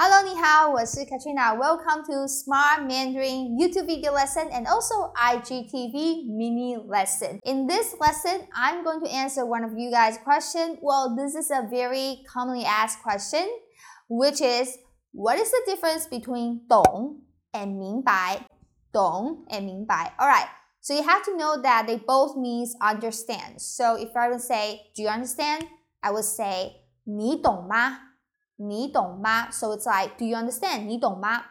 Hello，你好，我是 Katrina. Welcome to Smart Mandarin YouTube video lesson and also IGTV mini lesson. In this lesson, I'm going to answer one of you guys' question. Well, this is a very commonly asked question, which is what is the difference between 懂 and 明白?懂 and 明白. All right. So you have to know that they both means understand. So if I would say, do you understand? I would say 你懂吗? 你懂吗? So it's like, do you understand? 你懂吗?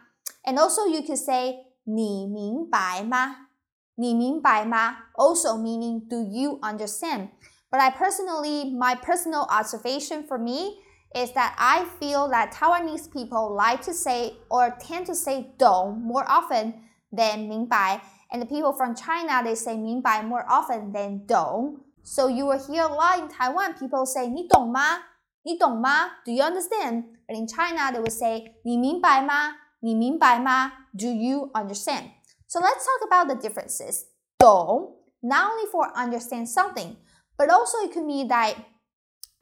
And also you could say 你明白吗?你明白吗? Also meaning, do you understand? But I personally, my personal observation for me is that I feel that Taiwanese people like to say or tend to say 懂 more often than 明白. And the people from China, they say 明白 more often than 懂. So you will hear a lot in Taiwan, people say 你懂吗? 你懂吗? Do you understand? But in China, they would say 你明白吗?你明白吗? Do you understand? So let's talk about the differences. 懂 not only for understand something, but also it could mean that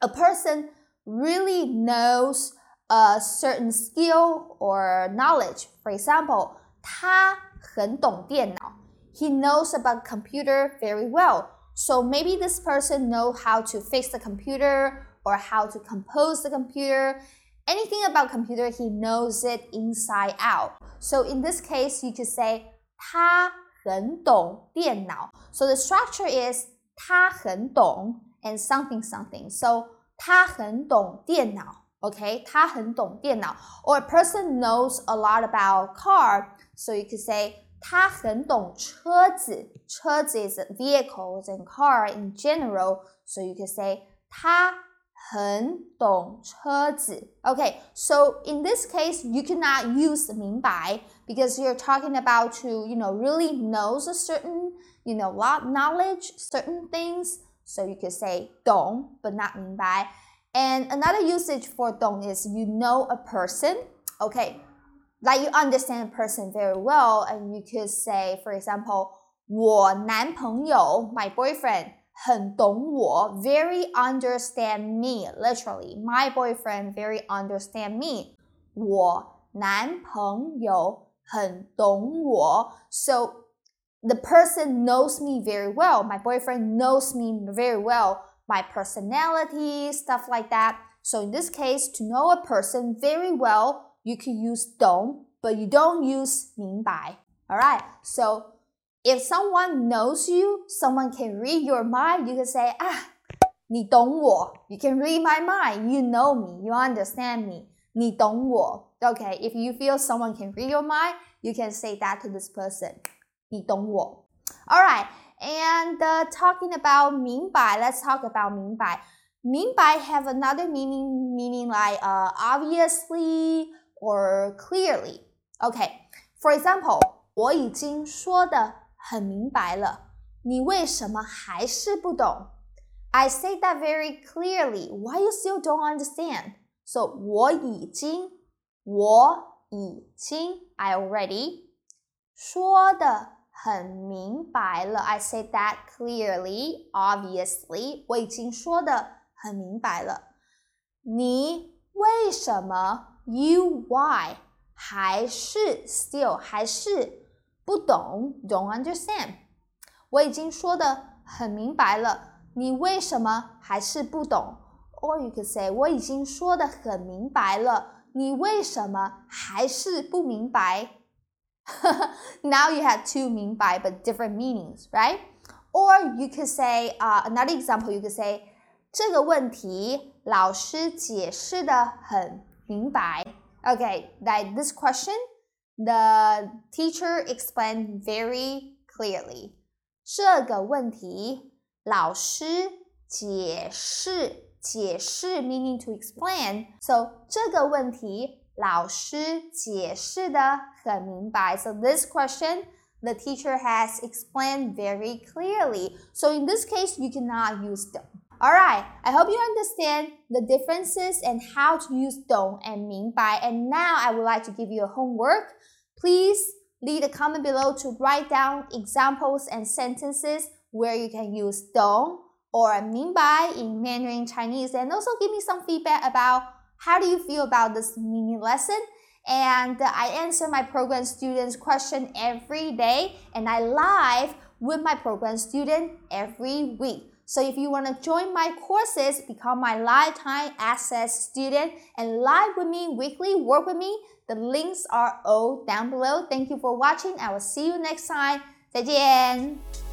a person really knows a certain skill or knowledge. For example, 他很懂电脑. He knows about computer very well. So maybe this person know how to fix the computer or how to compose the computer. Anything about computer, he knows it inside out. So in this case, you could say 他很懂电脑. So the structure is 他很懂 and something something. So 他很懂电脑. Okay, 他很懂电脑. Or a person knows a lot about car. So you could say 他很懂车子.车子 is vehicles and car in general. So you could say 他 很懂车子. Okay, so in this case, you cannot use 明白 because you're talking about to, you know, really knows a certain, you know, lot knowledge, certain things. So you could say 懂 but not 明白. And another usage for 懂 is you know a person. Okay, like you understand a person very well, and you could say, for example, 我男朋友 my boyfriend 很懂我 very understand me literally my boyfriend very understand me 我男朋友很懂我 so the person knows me very well my boyfriend knows me very well my personality stuff like that so in this case to know a person very well you can use 懂 but you don't use 明白 all right so if someone knows you, someone can read your mind, you can say, ah, 你懂我. You can read my mind. You know me. You understand me. 你懂我. Okay, if you feel someone can read your mind, you can say that to this person. 你懂我. Alright, and uh, talking about 明白, let's talk about 明白.明白 have another meaning, meaning like uh, obviously or clearly. Okay, for example, 我已经说的 很明白了，你为什么还是不懂？I say that very clearly. Why you still don't understand? So 我已经，我已经，I already 说的很明白了。I say that clearly, obviously. 我已经说的很明白了。你为什么？You why 还是 still 还是？不懂，don't understand。我已经说的很明白了，你为什么还是不懂？Or you could say 我已经说的很明白了，你为什么还是不明白？Now you have two 明白 but different meanings, right? Or you could say, uh, another example, you could say 这个问题老师解释的很明白。Okay, like this question the teacher explained very clearly. 这个问题老师解释解释 meaning to explain. So 这个问题老师解释的很明白. So this question the teacher has explained very clearly. So in this case, you cannot use them. Alright, I hope you understand the differences and how to use 懂 and 明白. And now I would like to give you a homework. Please leave a comment below to write down examples and sentences where you can use 懂 or 明白 in Mandarin Chinese and also give me some feedback about how do you feel about this mini lesson? And I answer my program students' question every day, and I live with my program student every week. So if you want to join my courses, become my lifetime access student, and live with me weekly, work with me, the links are all down below. Thank you for watching. I will see you next time. 再见。